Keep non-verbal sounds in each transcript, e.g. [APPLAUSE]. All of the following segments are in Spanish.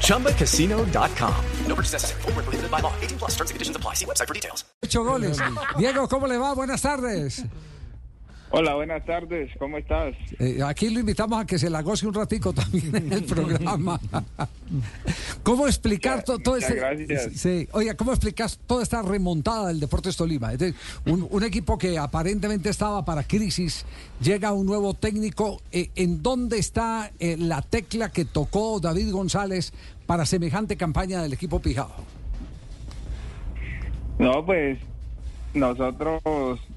ChumbaCasino.com. No purchase necessary. Full prohibited by law. 18 plus terms and conditions apply. See website for details. Ocho goles. [LAUGHS] Diego, ¿cómo le va? Buenas tardes. Hola, buenas tardes, ¿cómo estás? Eh, aquí lo invitamos a que se la goce un ratico también en el programa. [LAUGHS] ¿Cómo explicar to- todo muchas este... gracias. Sí, oiga, ¿cómo explicas toda esta remontada del Deportes Tolima? Es decir, un, un equipo que aparentemente estaba para crisis, llega un nuevo técnico. eh, ¿En dónde está eh, la tecla que tocó David González para semejante campaña del equipo Pijao? No, pues nosotros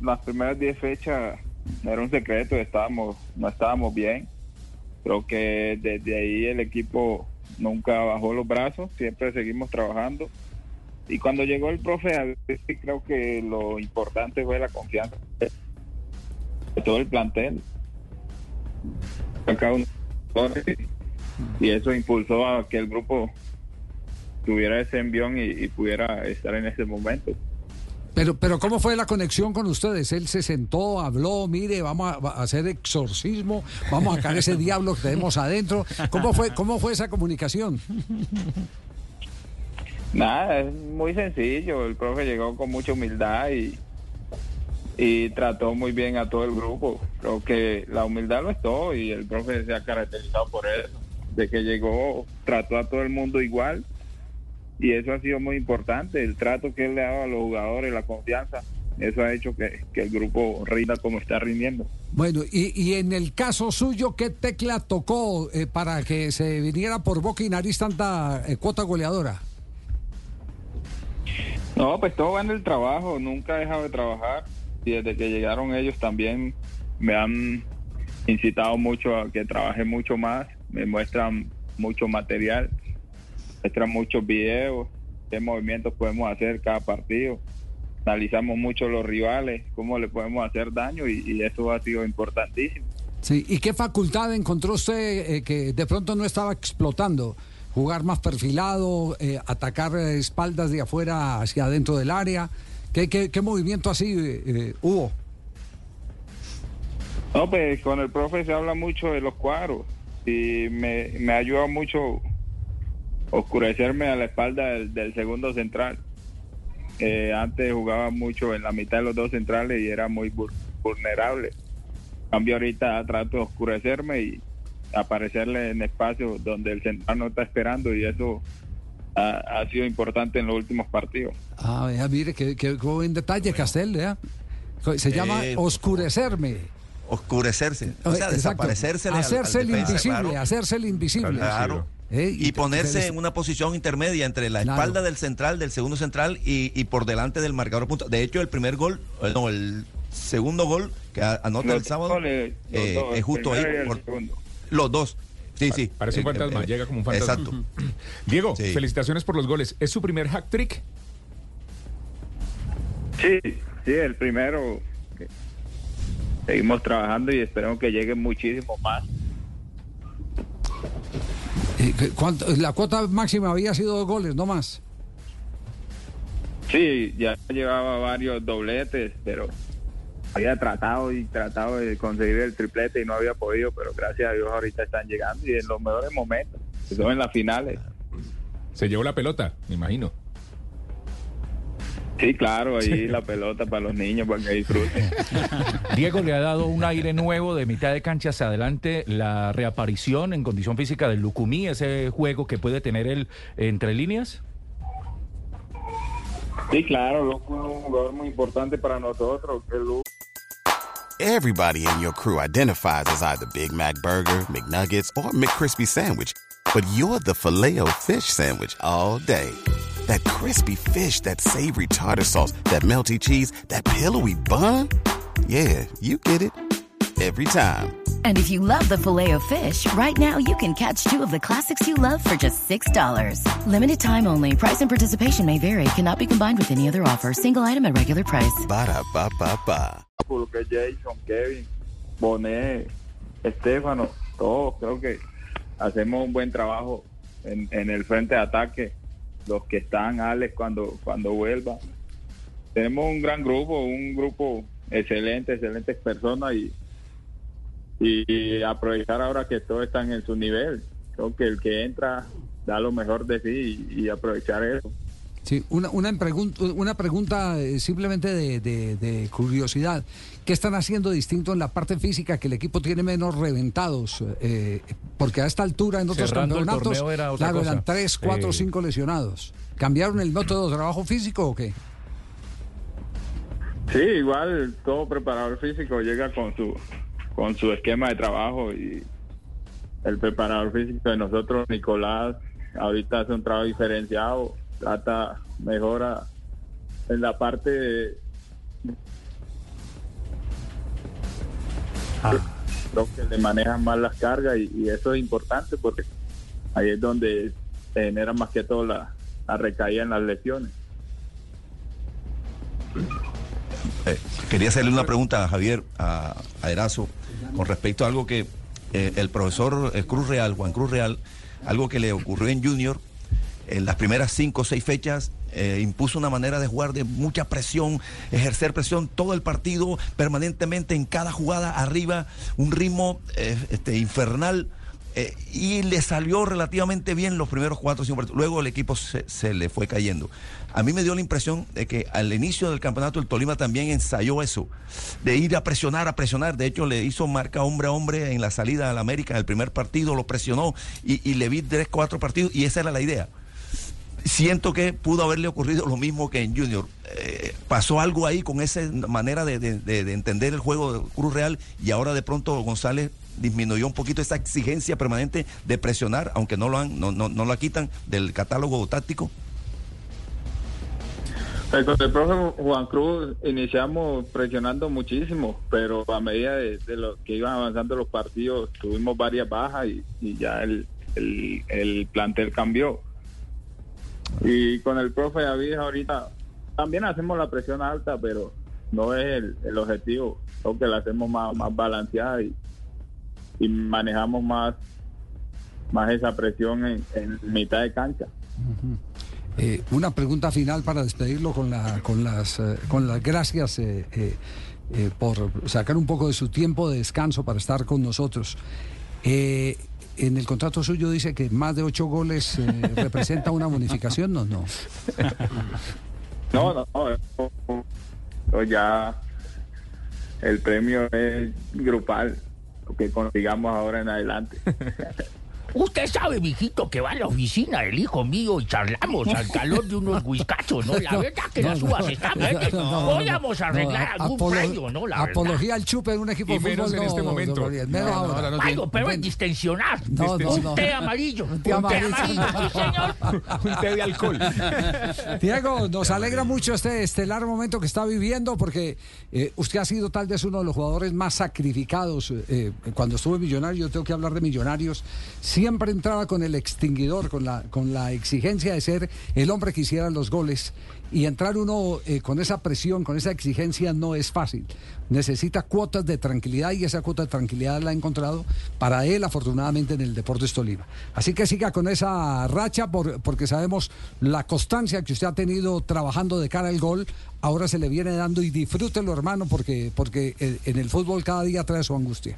las primeras 10 fechas no era un secreto, estábamos, no estábamos bien. Creo que desde ahí el equipo nunca bajó los brazos, siempre seguimos trabajando. Y cuando llegó el profe, creo que lo importante fue la confianza de todo el plantel. Cada uno- Y eso impulsó a que el grupo tuviera ese envión y pudiera estar en ese momento. Pero, pero ¿cómo fue la conexión con ustedes? Él se sentó, habló, mire, vamos a, hacer exorcismo, vamos a sacar ese [LAUGHS] diablo que tenemos adentro. ¿Cómo fue, cómo fue esa comunicación? Nada, es muy sencillo. El profe llegó con mucha humildad y, y trató muy bien a todo el grupo. Creo que la humildad lo es todo y el profe se ha caracterizado por eso. De que llegó, trató a todo el mundo igual y eso ha sido muy importante. El trato que él le ha dado a los jugadores, la confianza, eso ha hecho que, que el grupo rinda como está rindiendo. Bueno, y, y en el caso suyo, ¿qué tecla tocó eh, para que se viniera por boca y nariz tanta eh, cuota goleadora? No, pues todo va en el trabajo, nunca he dejado de trabajar y desde que llegaron ellos también me han incitado mucho a que trabaje mucho más, me muestran mucho material, muestran muchos videos, qué movimientos podemos hacer cada partido, analizamos mucho los rivales, cómo le podemos hacer daño y, y eso ha sido importantísimo. Sí, ¿y qué facultad encontró usted eh, que de pronto no estaba explotando? Jugar más perfilado, eh, atacar eh, espaldas de afuera hacia adentro del área. ¿Qué, qué, qué movimiento así eh, eh, hubo? No, pues con el profe se habla mucho de los cuadros y me, me ayuda mucho oscurecerme a la espalda del, del segundo central. Eh, antes jugaba mucho en la mitad de los dos centrales y era muy vul- vulnerable. En cambio ahorita trato de oscurecerme y aparecerle en espacios donde el central no está esperando y eso ha, ha sido importante en los últimos partidos. Ah, vea, mire, qué, qué- qué buen detalle, Castel, ¿vea? Se llama Eh, oscurecerme. oscurecerse, o sea, Eh, exacto. desaparecerse Hacerse el invisible, claro, hacerse el invisible. claro. Eh, y ponerse en una posición intermedia entre la Claro. espalda del central, del segundo central y, y por delante del marcador de punto. De hecho, el primer gol, eh, no, el segundo gol que anota el sábado goles, eh, dos, es justo ahí. por- los dos. Sí, sí. Parece un fantasma, eh, llega como un fantasma. Exacto. [CLEARS THROAT] Diego, Sí. felicitaciones por los goles. ¿Es su primer hack trick? Sí, sí, el primero. Seguimos trabajando y esperamos que lleguen muchísimos más. Eh, ¿qué- cuánto- la cuota máxima había sido dos goles, no más. Sí, ya llevaba varios dobletes, pero había tratado y tratado de conseguir el triplete y no había podido, pero gracias a Dios ahorita están llegando y en los mejores momentos, que son en las finales. Se llevó la pelota, me imagino. Sí, claro, ahí la pelota para los niños, para que disfruten. [LAUGHS] Diego le ha dado un aire nuevo de mitad de cancha hacia adelante, la reaparición en condición física del Lucumí, ese juego que puede tener él entre líneas. Sí, claro, Loco es un jugador muy importante para nosotros. Everybody in your crew identifies as either Big Mac Burger, McNuggets, or McCrispy Sandwich. But you're the filet fish Sandwich all day. That crispy fish, that savory tartar sauce, that melty cheese, that pillowy bun. Yeah, you get it. Every time. And if you love the filet of fish, right now you can catch two of the classics you love for just $6. Limited time only. Price and participation may vary. Cannot be combined with any other offer. Single item at regular price. Ba-da-ba-ba-ba. Por que Jason, Kevin, Bonet, Estefano, todos creo que hacemos un buen trabajo en, en el frente de ataque. Los que están, Alex, cuando, cuando vuelva. Tenemos un gran grupo, un grupo excelente, excelentes personas y, y aprovechar ahora que todos están en su nivel. Creo que el que entra da lo mejor de sí y, y aprovechar eso. Sí, una, una, pregun- una pregunta eh, simplemente de, de- de curiosidad. ¿Qué están haciendo distinto en la parte física que el equipo tiene menos reventados? Eh, porque a esta altura en otros Cerrando campeonatos era otra claro, eran cosa. tres, cuatro, Eh. cinco lesionados. ¿Cambiaron el método de trabajo físico o qué? Sí, igual todo preparador físico llega con su con su esquema de trabajo y el preparador físico de nosotros, Nicolás, ahorita hace un trabajo diferenciado, trata, mejora en la parte de, creo que le manejan más las cargas y, y eso es importante porque ahí es donde se genera más que todo la, la recaída en las lesiones. Eh, quería hacerle una pregunta a Javier, a, a Erazo, con respecto a algo que eh, el profesor eh, Cruz Real, Juan Cruz Real, algo que le ocurrió en Junior, en las primeras cinco o seis fechas, eh, impuso una manera de jugar de mucha presión, ejercer presión todo el partido, permanentemente en cada jugada arriba, un ritmo eh, este, infernal. eh, y le salió relativamente bien los primeros cuatro o cinco partidos. Luego el equipo se, le fue cayendo. A mí me dio la impresión de que al inicio del campeonato el Tolima también ensayó eso, de ir a presionar, a presionar. De hecho, le hizo marca hombre a hombre en la salida al América en el primer partido, lo presionó y, y le vi tres, cuatro partidos y esa era la idea. Siento que pudo haberle ocurrido lo mismo que en Junior. Eh, pasó algo ahí con esa manera de, de- de- de entender el juego de Cruz Real y ahora de pronto González disminuyó un poquito esa exigencia permanente de presionar, aunque no lo han, no, no, no la quitan del catálogo táctico. Pues con el profe Juan Cruz iniciamos presionando muchísimo, pero a medida de, de lo que iban avanzando los partidos tuvimos varias bajas y, y ya el, el, el plantel cambió. Y con el profe David ahorita también hacemos la presión alta, pero no es el, objetivo. Creo que la hacemos más, más balanceada y, manejamos más, más esa presión en, mitad de cancha. Eh, una pregunta final para despedirlo con, la, con, las, eh, con las gracias eh, por sacar un poco de su tiempo de descanso para estar con nosotros. En el contrato suyo dice que más de ocho goles eh, [LAUGHS] representa una bonificación, no, no. No, no, no, ya el premio es grupal, lo que consigamos ahora en adelante. [LAUGHS] Usted sabe, mijito, que va a la oficina del hijo mío y charlamos al calor de unos whiskachos, ¿no? La [LAUGHS] verdad que las uvas están [LAUGHS] verdes. Podríamos arreglar No, algún apolo- premio, ¿no? La verdad. apología al chupe en un equipo Y de fútbol. menos en no, este momento. Menos No, no, no Algo, pero es distensionar. No, no, un no. té amarillo. [LAUGHS] Un té amarillo. sí, señor. Un té de alcohol. Diego, nos alegra mucho este estelar momento que está viviendo porque eh, usted ha sido tal vez uno de los jugadores más sacrificados. eh, cuando estuve en Millonarios, tengo que hablar de Millonarios, siempre entraba con el extinguidor, con la, con la exigencia de ser el hombre que hiciera los goles. Y entrar uno eh, con esa presión, con esa exigencia, no es fácil. Necesita cuotas de tranquilidad y esa cuota de tranquilidad la ha encontrado para él, afortunadamente, en el Deportes Tolima. Así que siga con esa racha por- porque sabemos la constancia que usted ha tenido trabajando de cara al gol. Ahora se le viene dando y disfrútelo, hermano, porque, porque eh, en el fútbol cada día trae su angustia.